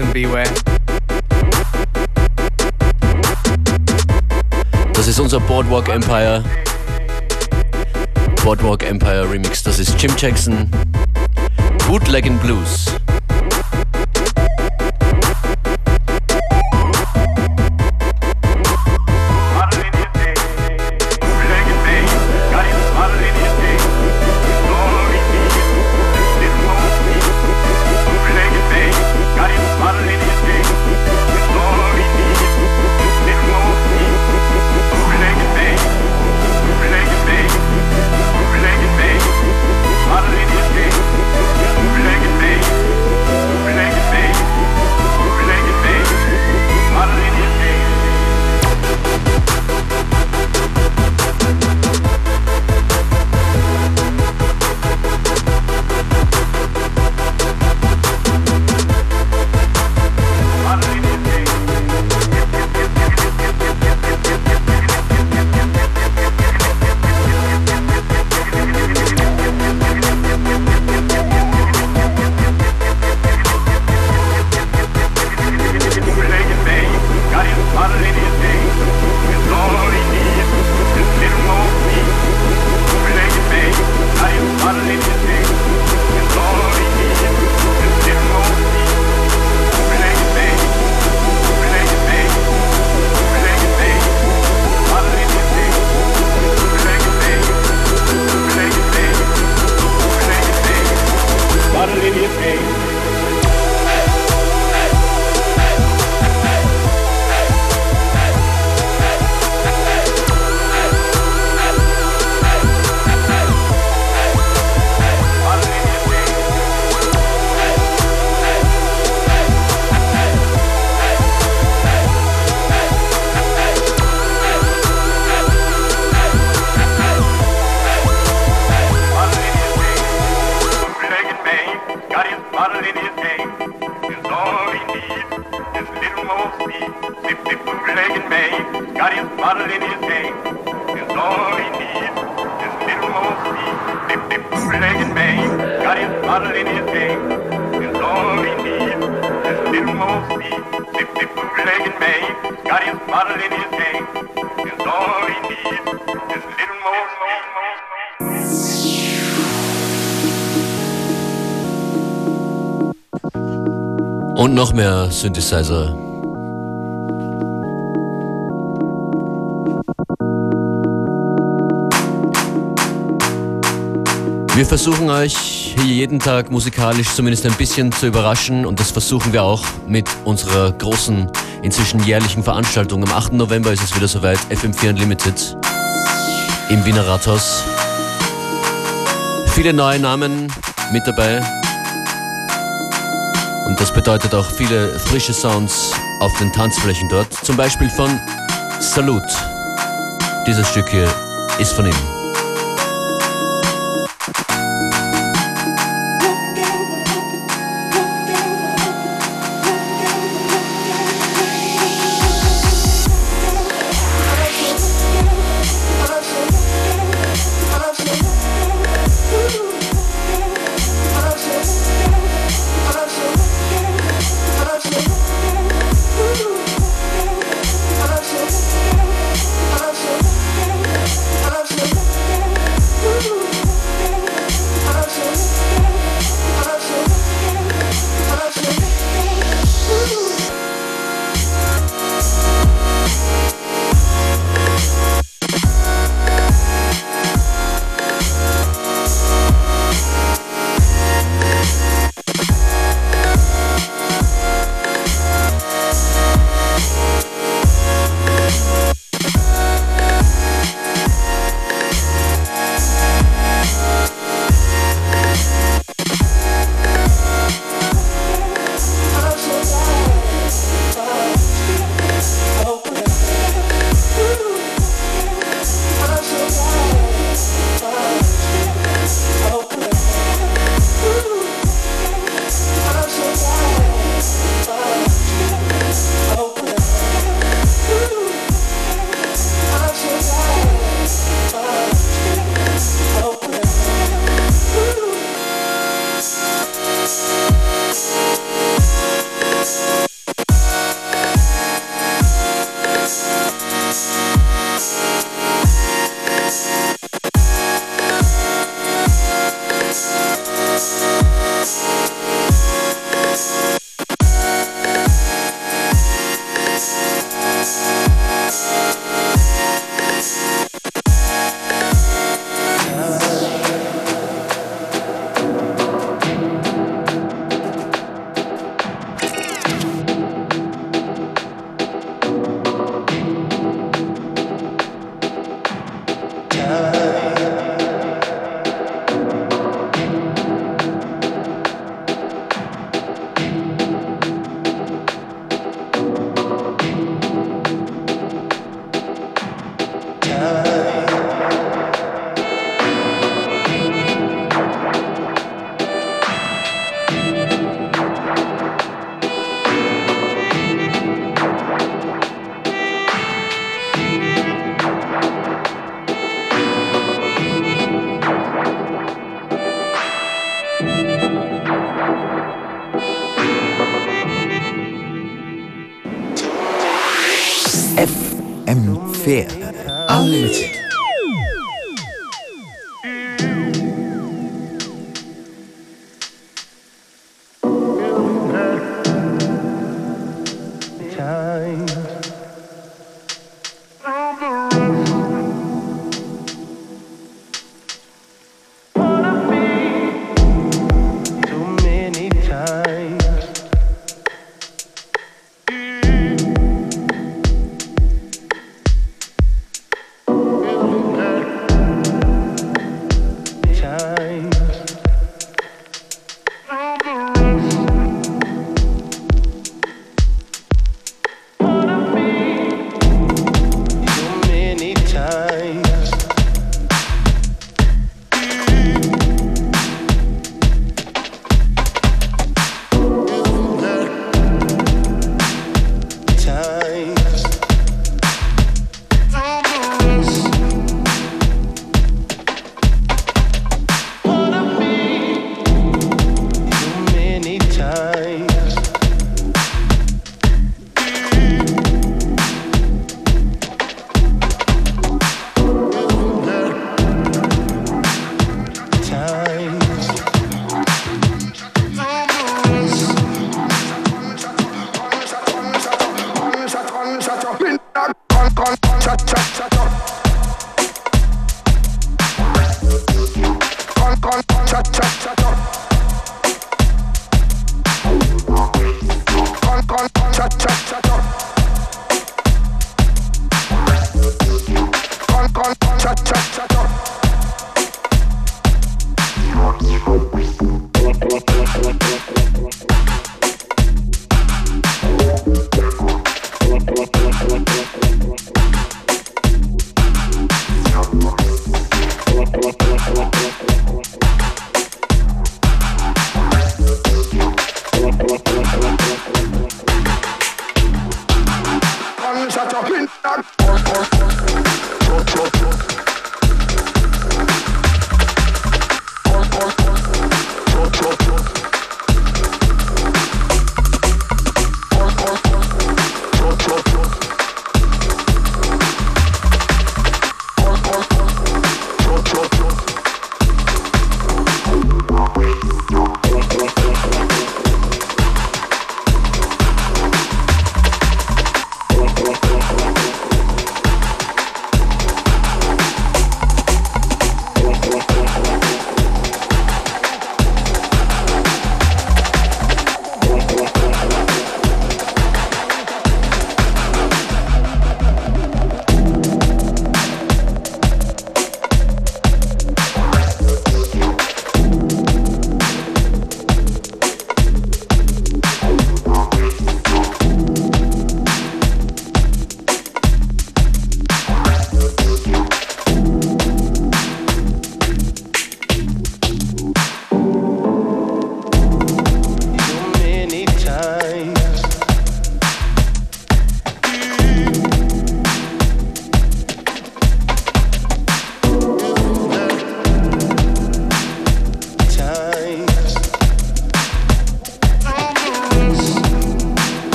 and beware. Das ist unser Boardwalk Empire. Boardwalk Empire Remix. Das ist Jim Jackson. Bootleg and Blues. noch mehr Synthesizer. Wir versuchen euch hier jeden Tag musikalisch zumindest ein bisschen zu überraschen und das versuchen wir auch mit unserer großen, inzwischen jährlichen Veranstaltung. Am 8. November ist es wieder soweit, FM4 Unlimited im Wiener Rathaus. Viele neue Namen mit dabei. Und das bedeutet auch viele frische Sounds auf den Tanzflächen dort. Zum Beispiel von Salut. Dieses Stück hier ist von ihm.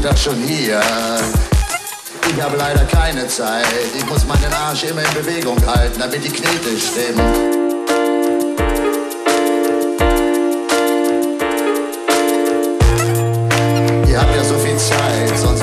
Nachmittag schon hier. Ich habe leider keine Zeit, ich muss meinen Arsch immer in Bewegung halten, damit die Knete stimmt. zum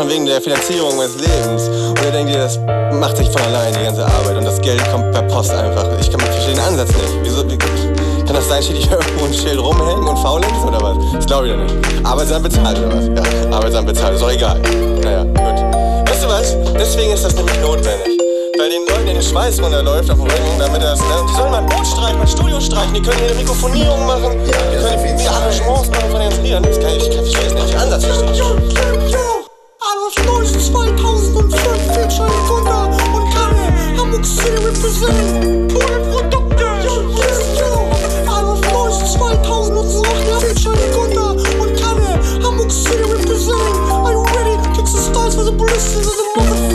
von wegen der Finanzierung meines Lebens. Und ihr denkt ihr, das macht sich von allein, die ganze Arbeit. Und das Geld kommt per Post einfach. Ich kann verstehe den Ansatz nicht. Wieso, wie, kann das sein, steht ich irgendwo ein Schild rumhängen und faulenz oder was? Das glaube ich doch nicht. Arbeitsamt bezahlt oder was? Ja, Arbeitsamt bezahlt, ist doch egal. Naja, gut. Weißt du was? Deswegen ist das nämlich notwendig weil den Leuten in den Schweiß runterläuft auf dem Rücken, damit das, ne? Die sollen mal ein Boot streichen, mal ein Studio streichen, die können hier eine Mikrofonierung machen, die können die Arrangements machen von den Liedern. Das kann ich, ich kann verstehen, nicht, anders verstehen. Neuss 2005, Feature Wunder und Kanne, Hamburg City represent, pure Produkte. Yo, yes, yo, Neuss 2008, Feature Wunder und Kanne, Hamburg City represent, are you ready? Kicks the stars for the ballistics of the motherfucking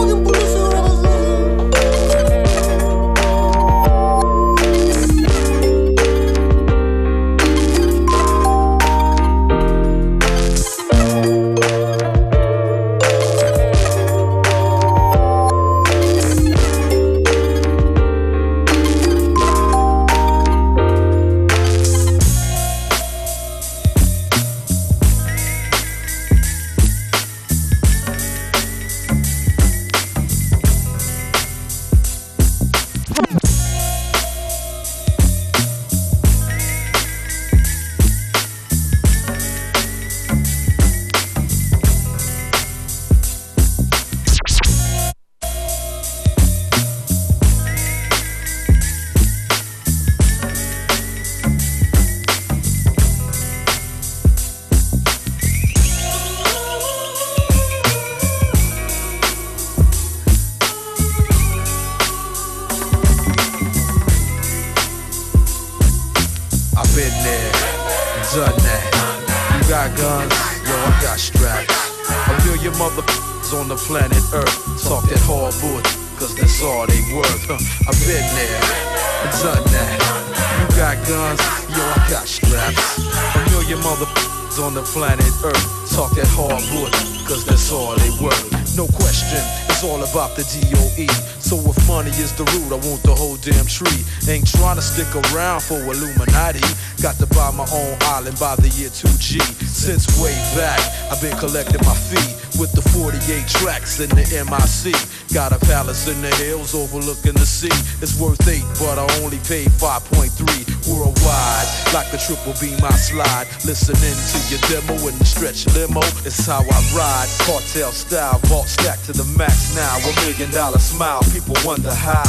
I got straps. A million motherfuckers on the planet Earth talk that hard bullshit, cause that's all they worth. I've been there, and done that. You got guns, yo, I got straps. A million motherfuckers on the planet Earth talk that hard bullshit, cause that's all they worth. No question stick around for Illuminati. Got to buy my own island by the year 2G. Since way back, I've been collecting my fee with the 48 tracks in the MIC. Got a palace in the hills overlooking the sea. It's worth eight, but I only paid 5.3 worldwide. Like the triple beam, I slide. Listening to your demo in the stretch limo. It's how I ride. Cartel style, vault stack to the max now. A million dollar smile, people wonder how.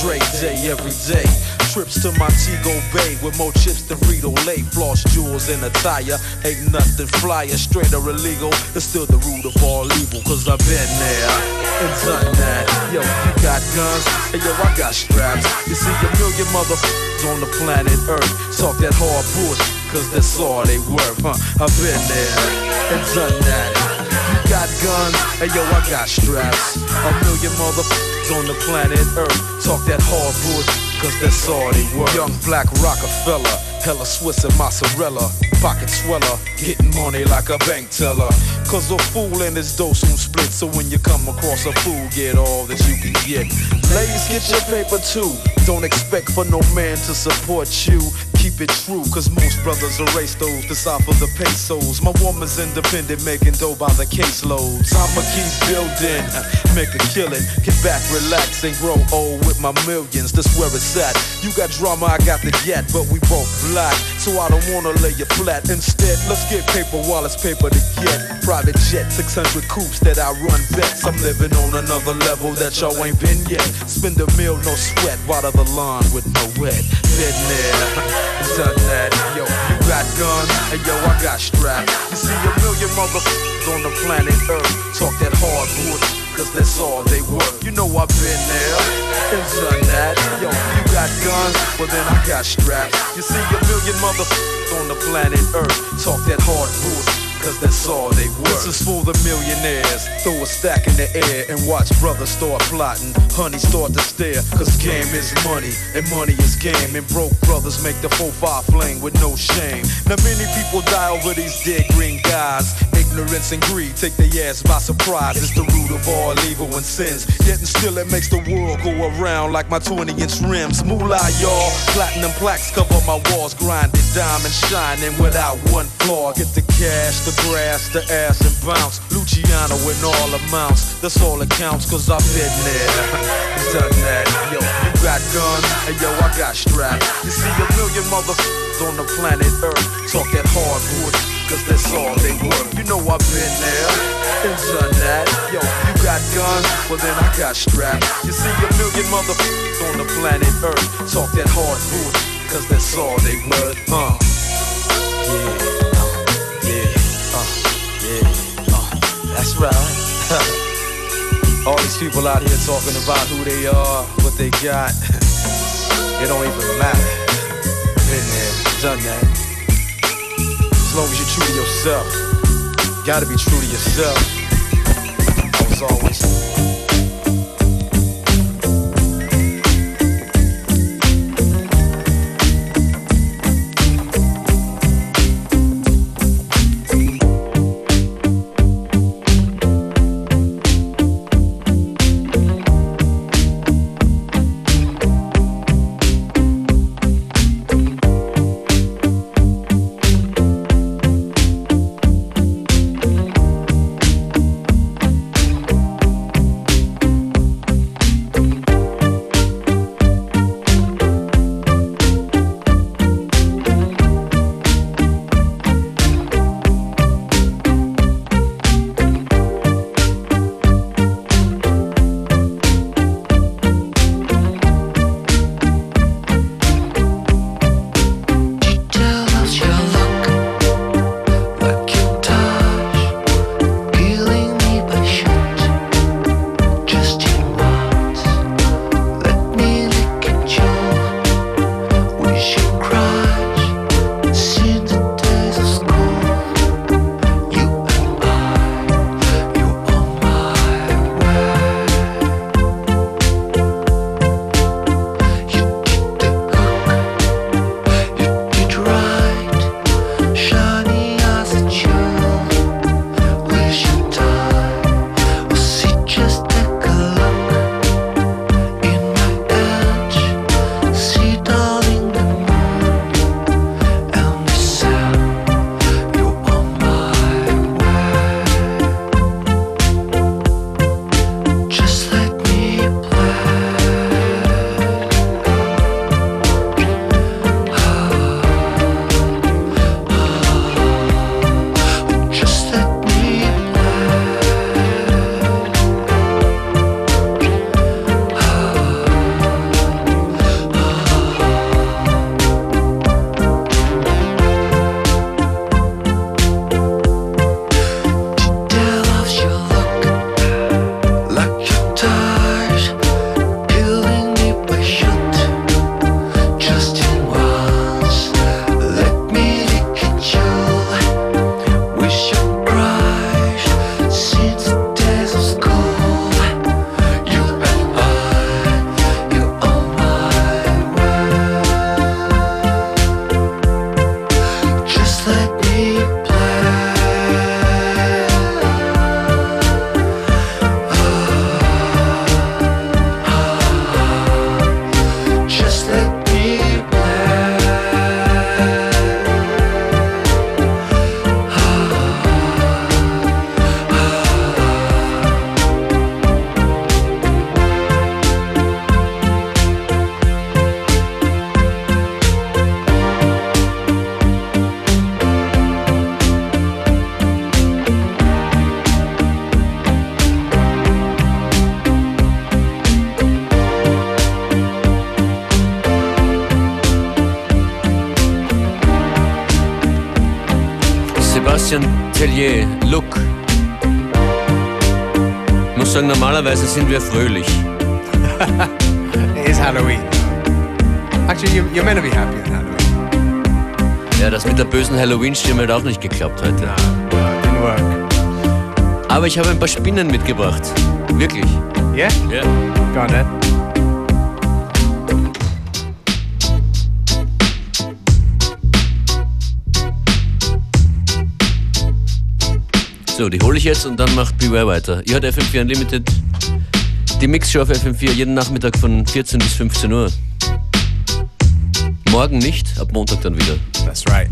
Dre day every day. Trips to Montego Bay with more chips than Frito Lay. Floss jewels in attire. Ain't nothing flyer, straight or illegal. It's still the root of all evil, cause I've been there and done that. Yo, you got guns, hey yo, I got straps. You see a million motherfuckers on the planet Earth talk that hard bullshit, cause that's all they worth, huh? I've been there and done that. Got guns, hey yo, I got straps. A million motherfuckers on the planet Earth talk that hard bullshit, cause that's all they worth. Young black Rockefeller, hella Swiss and mozzarella, pocket sweller, getting money like a bank teller. Cause a fool and his dough soon split. So when you come across a fool, get all that you can get. Ladies, get your paper too. Don't expect for no man to support you. Keep it true, cause most brothers erase those to for the pesos. My woman's independent, making dough by the caseloads. I'ma keep building, uh, make a killing. Get back, relax, and grow old with my millions. That's where it's at. You got drama, I got the jet, but we both black. So I don't wanna lay you flat. Instead, let's get paper while it's paper to get. Private jet, 600 coupes that I run bets. I'm living on another level that y'all ain't been yet. Spend a meal, no sweat, water the lawn with no wet. Been there done that. Yo, you got guns, and yo, I got straps. You see a million motherfuckers on the planet Earth talk that hard bullshit, cause that's all they work. You know I've been there and done that. Yo, you got guns, well then I got straps. You see a million motherfuckers on the planet Earth talk that hard bullshit cause that's all they were. This is for the millionaires. Throw a stack in the air and watch brothers start plotting. Honey start to stare, cause game is money and money is game. And broke brothers make the 4-5 fling with no shame. Now many people die over these dead green guys. Ignorance and greed take their ass by surprise. It's the root of all evil and sins. Yet and still it makes the world go around like my 20 inch rims. Moolah, y'all. Platinum plaques cover my walls. Grinded diamond shining without one flaw. Get the cash, the grass, the ass, and bounce. Luciano in all amounts. That's all that counts, cause I've been there. Done that. Yo, you got guns, and yo, I got straps. You see a million motherfuckers on the planet Earth talk that hardwood, cause that's all they work. You know I've been there and done that. Yo, you got guns, well then I got straps. You see a million motherfuckers on the planet Earth talk that hard hardwood, cause that's all they worth. Uh. Yeah. Uh. Uh. Uh. That's right. All these people out here talking about who they are, what they got. it don't even matter. Been there, done that. As long as you're true to yourself, gotta be true to yourself. I was always. Tellier, Look. Ich muss sagen, normalerweise sind wir fröhlich. It is Halloween. Actually, you, you're meant to be happy on Halloween. Ja, das mit der bösen Halloween-Stimme hat auch nicht geklappt heute. No, didn't work. Aber ich habe ein paar Spinnen mitgebracht. Wirklich. Yeah? Ja. Go on So, die hole ich jetzt und dann macht Beware weiter. Ihr hört FM4 Unlimited. Die Mixshow auf FM4 jeden Nachmittag von 14 bis 15 Uhr. Morgen nicht, ab Montag dann wieder. That's right.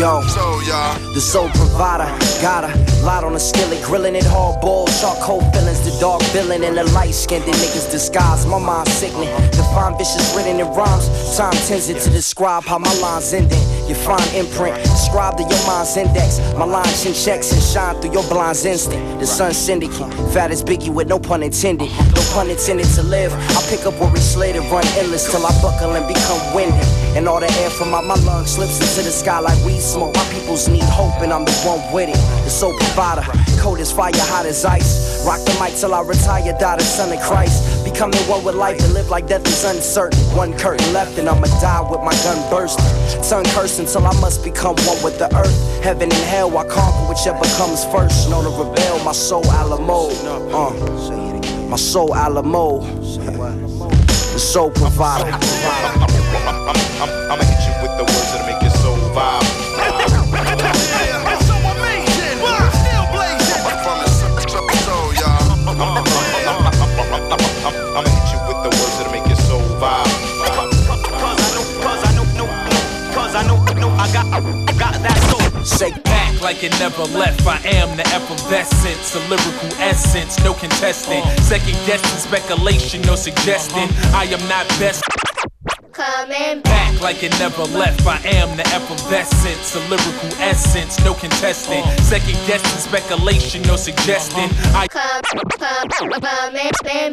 Yo, the sole provider, gotta Light on a skillet, grilling it hard boiled. Charcoal fillings, the dark villain and the light skinned niggas disguise. My mind sickening. Define vicious written in rhymes. Time tends it to describe how my lines ending. You find imprint, describe to your mind's index. My lines chin checks and shine through your blind's instinct. The sun syndicate, fat as Biggie with no pun intended. No pun intended to live. I pick up where we slid and run endless till I buckle and become winded. And all the air from out my lungs slips into the sky like weed smoke. My peoples need hope and I'm the one with it. The soul provider, cold as fire, hot as ice. Rock the mic till I retire, die the son of Christ. Becoming one with life and live like death is uncertain. One curtain left and I'ma die with my gun bursting. Sun cursing till I must become one with the earth. Heaven and hell, I conquer whichever comes first. Known to rebel, my soul Alamo. Uh, my soul Alamo. The soul provider. Back like it never left. I am the effervescence, a lyrical essence, no contesting. Uh-huh. Second guessing, speculation, no suggesting. Uh-huh. I am not best. Coming back like it never left. I am the effervescence, a lyrical essence, no contesting. Second guessing, speculation, no suggesting. I come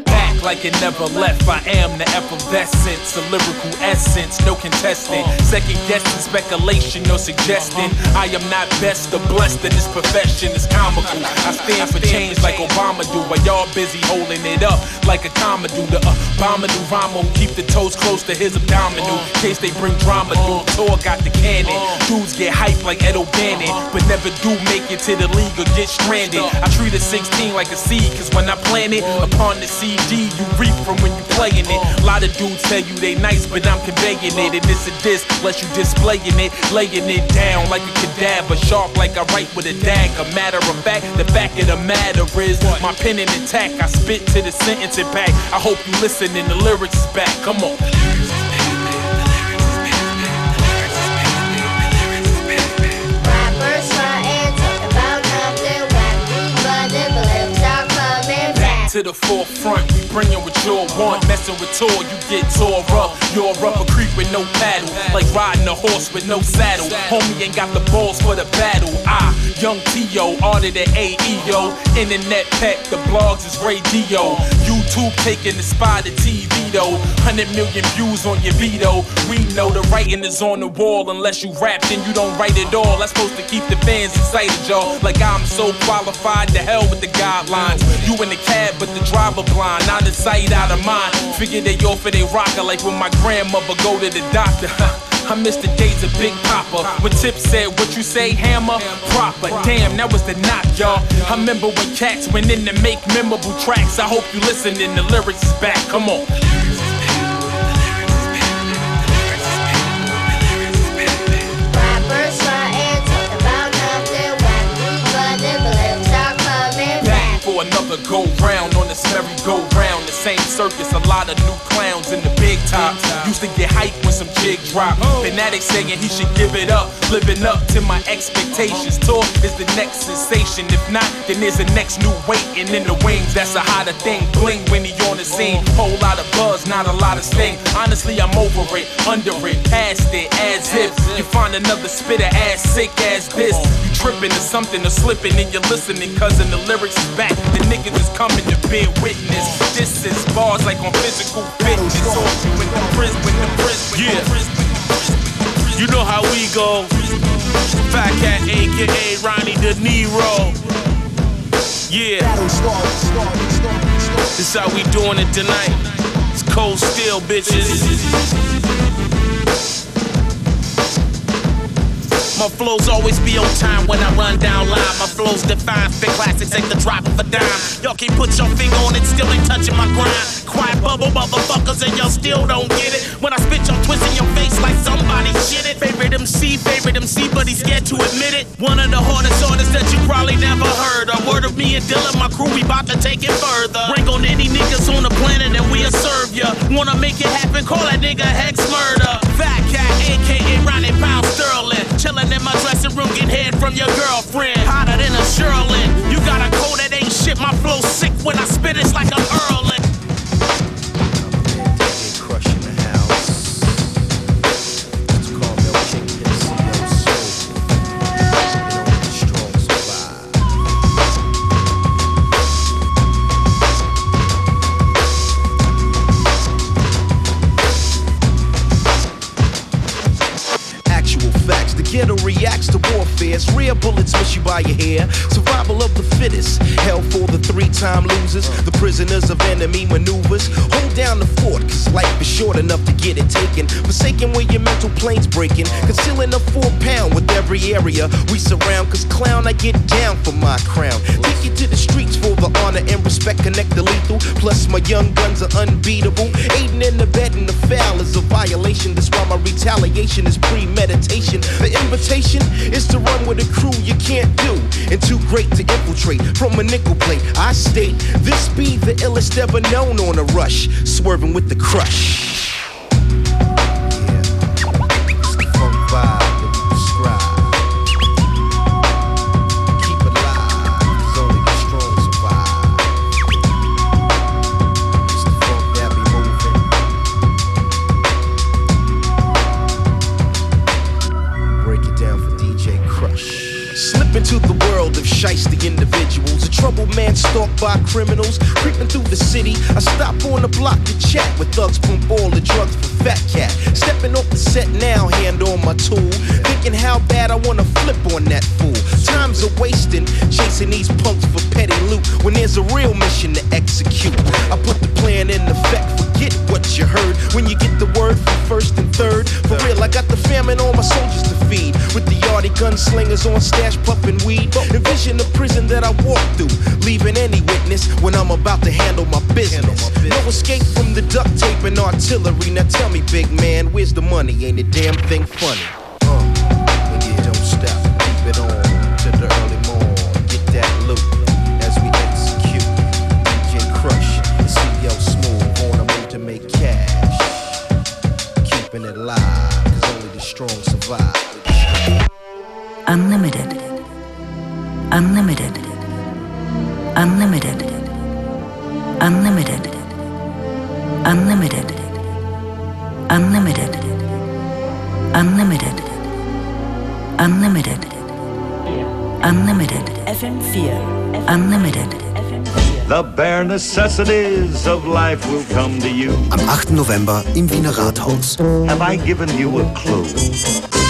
back like it never left. I am the effervescence, a lyrical essence, no contesting. Second guessing, speculation, no suggesting. I am not best or blessed in this profession. It's comical. I stand for change like Obama do, while y'all busy holding it up like a comma do. The Obama do Ramo keep the toes close to his In case they bring drama, dude. Tour got the cannon. Dudes get hyped like Ed O'Bannon, but never do make it to the league or get stranded. I treat a 16 like a seed, cause when I plant it upon the CD, you reap from when you playing it. A lot of dudes tell you they nice, but I'm conveying it. And it's a disc, unless you displaying it, laying it down like a cadaver, sharp like I write with a dagger. Matter of fact, the fact of the matter is my pen in attack. I spit to the sentence and back. I hope you listen and the lyrics is back. Come on. To the forefront. We bringing what you want. Messing with tour, you get tore up. You're a rubber creep with no paddle. Like riding a horse with no saddle. Homie ain't got the balls for the battle. I, young T.O., audited AEO. Internet pet, the blogs is radio. YouTube taking the spot of TV though. 100 million views on your veto. We know the writing is on the wall. Unless you rap, then you don't write at all. That's supposed to keep the fans excited, y'all. Like I'm so qualified to hell with the guidelines. You in the cab, but the driver blind. Out of sight, out of mind. Figure they off for they rocker. Like when my grandmother go to the doctor. I miss the days of Big Papa. When Tip said, What you say, hammer? Proper. Damn, that was the knock, y'all. I remember when cats went in to make memorable tracks. I hope you listening. The lyrics is back. Come on. Rappers trying talk about nothing when but the lips are coming back back. for another go round on this merry go round. The same circus, a lot of new clowns in the big top. Used to get hyped when some jig drop. Fanatic saying he should give it up, living up to my expectations. Tour is the next sensation. If not, then there's a next new waiting in the wings. That's a hotter thing. Bling when he on the scene. Whole lot of buzz, not a lot of sting. Honestly, I'm over it, under it, past it, as if you find another spitter as sick as this. You tripping or something or slipping and you're listening, cause in the lyrics is back. The niggas is coming to bear witness. This is bars like on physical fitness. Yeah. You know how we go. Fat Cat, aka Ronnie De Niro. Yeah. This how we doing it tonight. It's cold steel, bitches. My flows always be on time when I run down line. My flows define fit classics, ain't the drop of a dime. Y'all can put your finger on it, still ain't touching my grind. Quiet bubble motherfuckers, and y'all still don't get it. When I spit, y'all twisting your face like somebody shit it. Favorite MC, favorite MC, but he's scared to admit it. One of the hardest artists that you probably never heard. A word of me and Dylan, my crew, we bout to take it further. Bring on any niggas on the planet and we'll serve ya. Wanna make it happen, call that nigga Hex Murder. Fat Cat, aka Ronnie Pound Sterling. Chillin' in my dressing room, get head from your girlfriend. Hotter than a Sherlin. You got a cold that ain't shit, my flow sick when I spit, it's like a herb. We surround. Cause clown, I get down for my crown. Take you to the streets for the honor and respect, connect the lethal. Plus, my young guns are unbeatable. Aiding in the bed and the foul is a violation. That's why my retaliation is premeditation. The invitation is to run with a crew you can't do. And too great to infiltrate from a nickel plate. I state this be the illest ever known on a rush. Swerving with the crush. By criminals. Creeping through the city, I stop on the block to chat with thugs. Pump all the drugs for Fat Cat. Stepping off the set now, hand on my tool. Thinking how bad I wanna flip on that fool. Times are wasting, chasing these punks for petty loot. When there's a real mission to execute, I put the plan in effect. Forget what you heard when you get the word from first and third. For real, I got the famine on my soldiers to feed. With the yardie gunslingers on stash puffin' weed. Envision the prison that I walk through, leaving any witness when I'm about to handle my business. No escape from the duct tape and artillery. Now tell me, big man, where's the money? Ain't a damn thing funny. Unlimited. Unlimited. Unlimited. Unlimited. Unlimited. Unlimited. Unlimited. Unlimited. Unlimited. FM4. Unlimited. The bare necessities of life will come to you. Am 8. November im Wiener Rathaus. Have I given you a clue?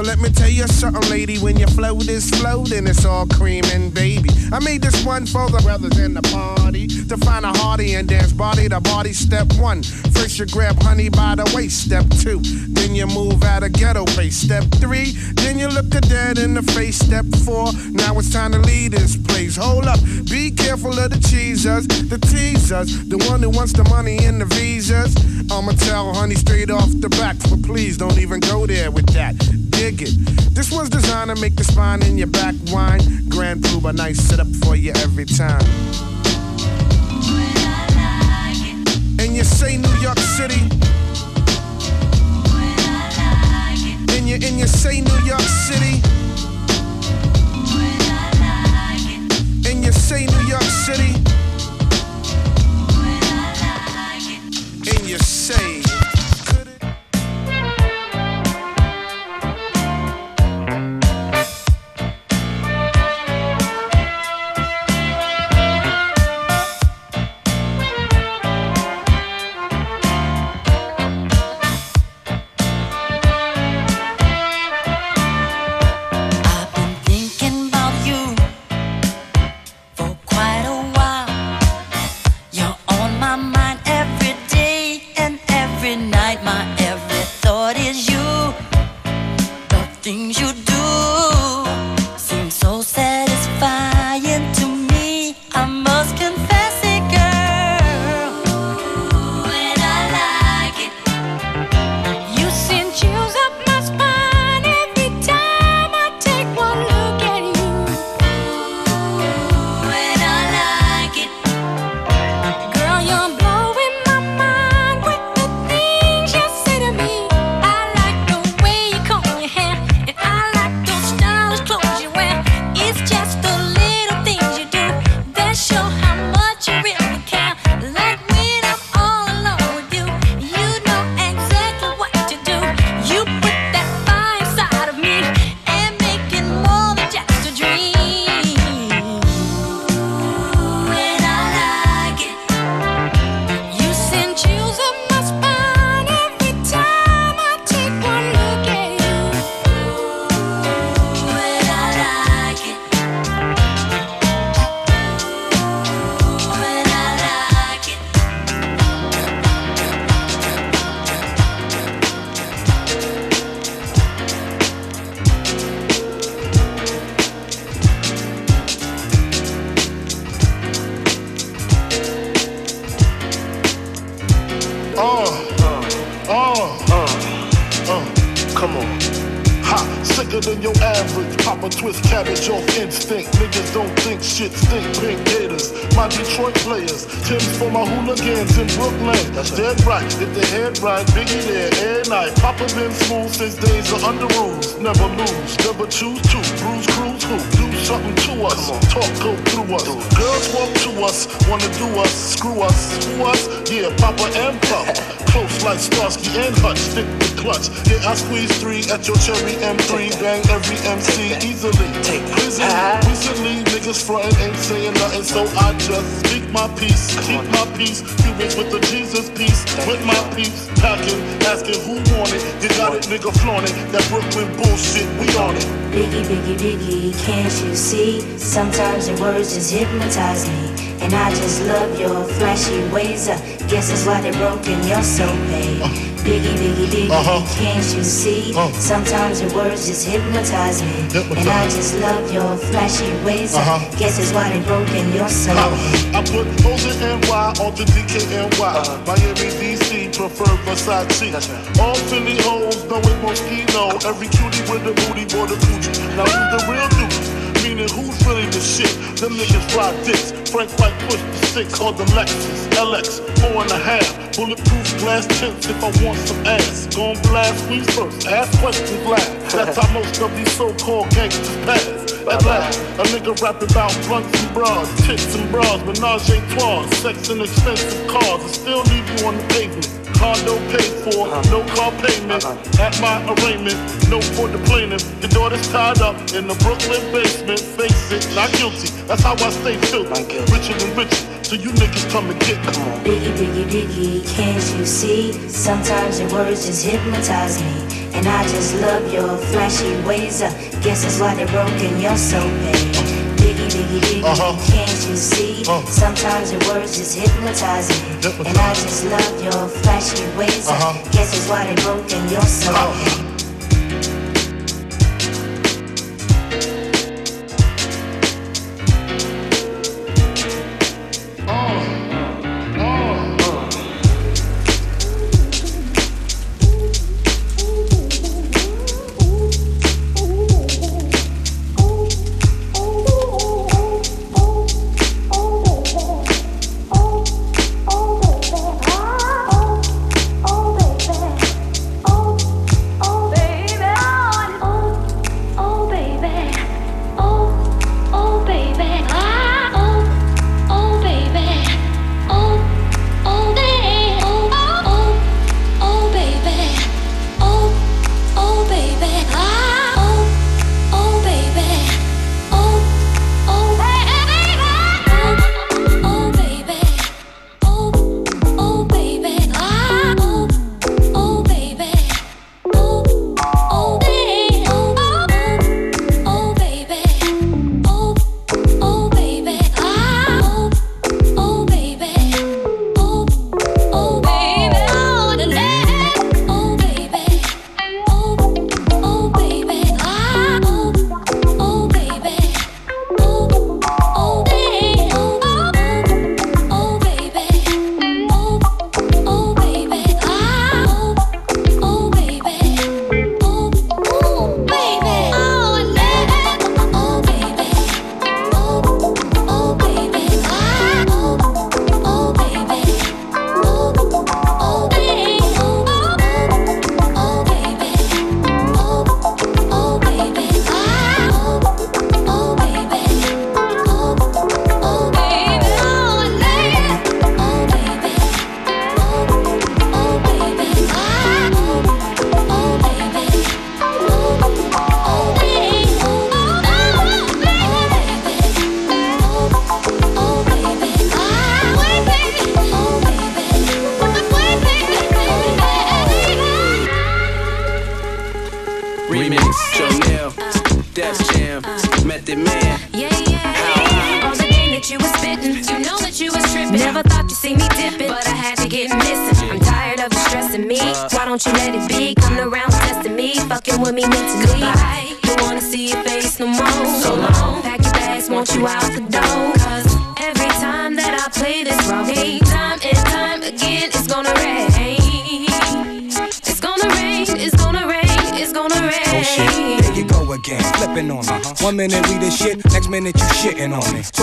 So let me tell you something, lady. When your float is floating, it's all cream and baby. I made this one for the brothers in the party to find a hearty and dance body to body. Step one, first you grab honey by the waist. Step two, then you move out of ghetto face. Step three, then you look a dead in the face. Step four, now it's time to leave this place. Hold up, be careful of the cheesers, the teasers, the one who wants the money and the visas. I'ma tell honey straight off the back, but please don't even go there with that. Dig it. This one's designed to make the spine in your back whine. Grand Puba, nice setup for you every time. And you say New York City. And you and you say New York City. And you say New York City. And you say. Starsky and Hutch, stick the clutch. Yeah, I squeeze three at your cherry M3, bang every MC easily. Take Easily. Recently, niggas frontin' ain't saying nothing, so I just speak my peace, keep my peace. Cubans with the Jesus peace, with my peace, packing, asking who want it. You got it, nigga, flaunt it. That Brooklyn bullshit, we on it. Biggie, biggie, biggie, can't you see? Sometimes your words just hypnotize me. And I just love your flashy ways. I guess that's why they're broken. You're so paid. Biggie, biggie, biggie, Uh-huh. can't you see? Sometimes your words just hypnotize me. And I just love your flashy ways. I Uh-huh. guess that's why they're broken. You're so I put O's in NY the DKNY. Miami, DC, prefer Versace. All Philly hoes know it Moschino. Every cutie with a booty, boy, the coochie. Now who's the real dude? Meaning who's really the shit? Them niggas fly dicks. Frank White pushed the stick, called them Lexus. LX, four and a half. Bulletproof glass tips if I want some ass. Gon' blast me first, ask questions last. That's how most of these so-called gangsters pass. At last, a nigga rapping about blunts and bras, tits and bras, menage a trois, sex and expensive cars, and still leave you on the pavement. Condo paid for, no car payment. At my arraignment, no for the plaintiff. Your daughter's tied up in the Brooklyn basement. Face it, not guilty. That's how I stay filthy. Richer than richer, so you niggas come and get me. Biggie, biggie, biggie, can't you see? Sometimes your words just hypnotize me. And I just love your flashy ways. Uh, guess that's why they're broken, you're so bad. Biggie, Uh-huh. can't you see? Sometimes your words just hypnotize me. And I just love your flashy ways. Uh, Uh-huh. Guess that's why they're broken, you're so bad.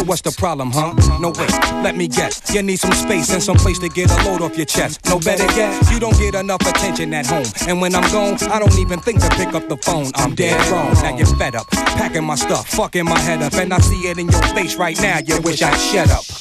What's the problem, huh? No way, let me guess. You need some space and some place to get a load off your chest. No better yet, you don't get enough attention at home. And when I'm gone, I don't even think to pick up the phone. I'm dead wrong. Now you're fed up, packing my stuff, fucking my head up, and I see it in your face right now. You wish I'd shut up.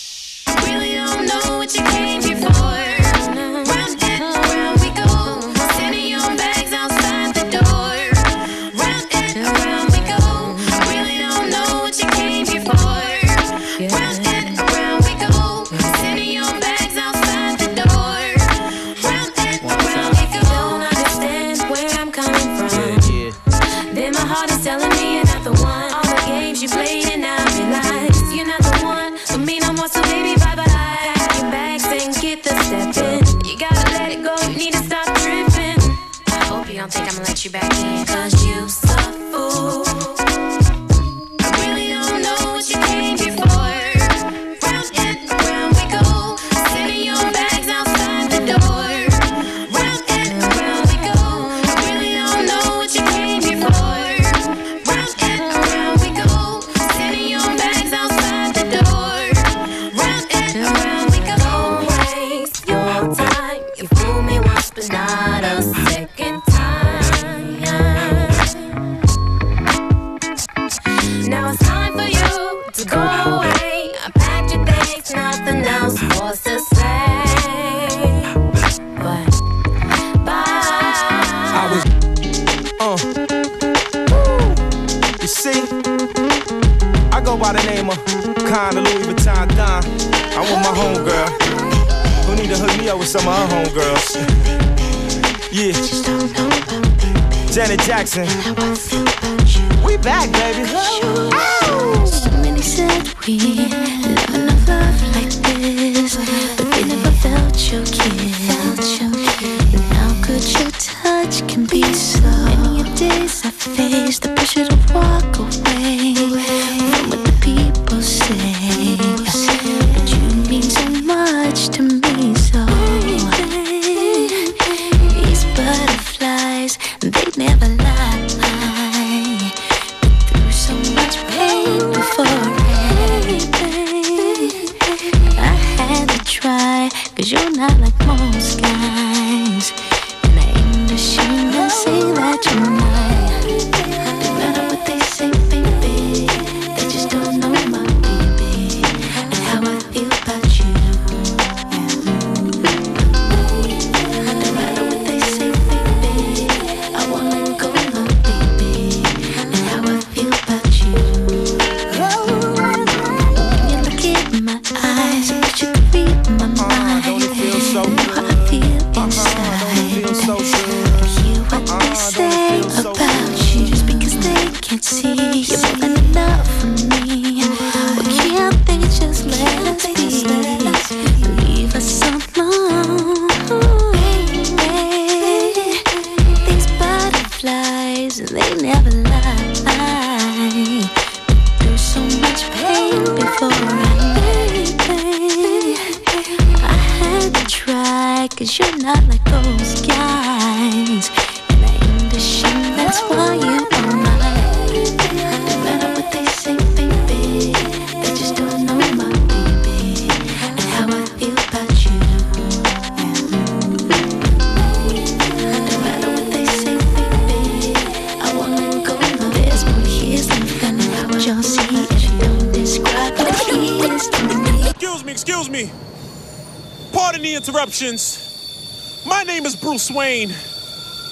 any interruptions. My name is Bruce Wayne.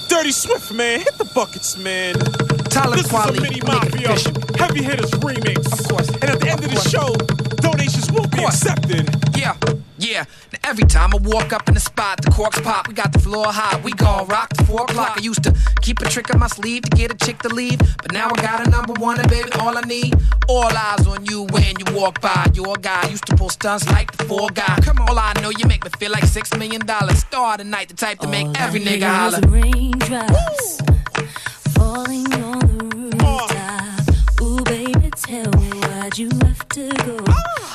Dirty Swift, man. Hit the buckets, man. Tyler this Quali, is a mini mafia. Heavy hitters remix. Of course. And at the end of, of the show, Applications will be accepted. Yeah. Yeah, now every time I walk up in the spot, the corks pop. We got the floor hot, we gon' rock the four o'clock. I used to keep a trick on my sleeve to get a chick to leave, but now I got a number one, and baby, all I need, all eyes on you when you walk by. Your guy used to pull stunts like the four guy. Come on, all I know, you make me feel like six million dollars. Star tonight, the type to all make I every nigga holler. Raindrops falling on the rooftop. Ooh, baby, tell me why'd you have to go? Ah!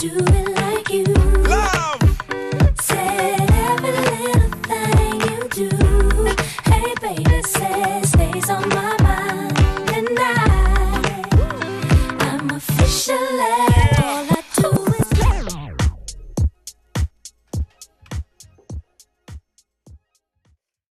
do it.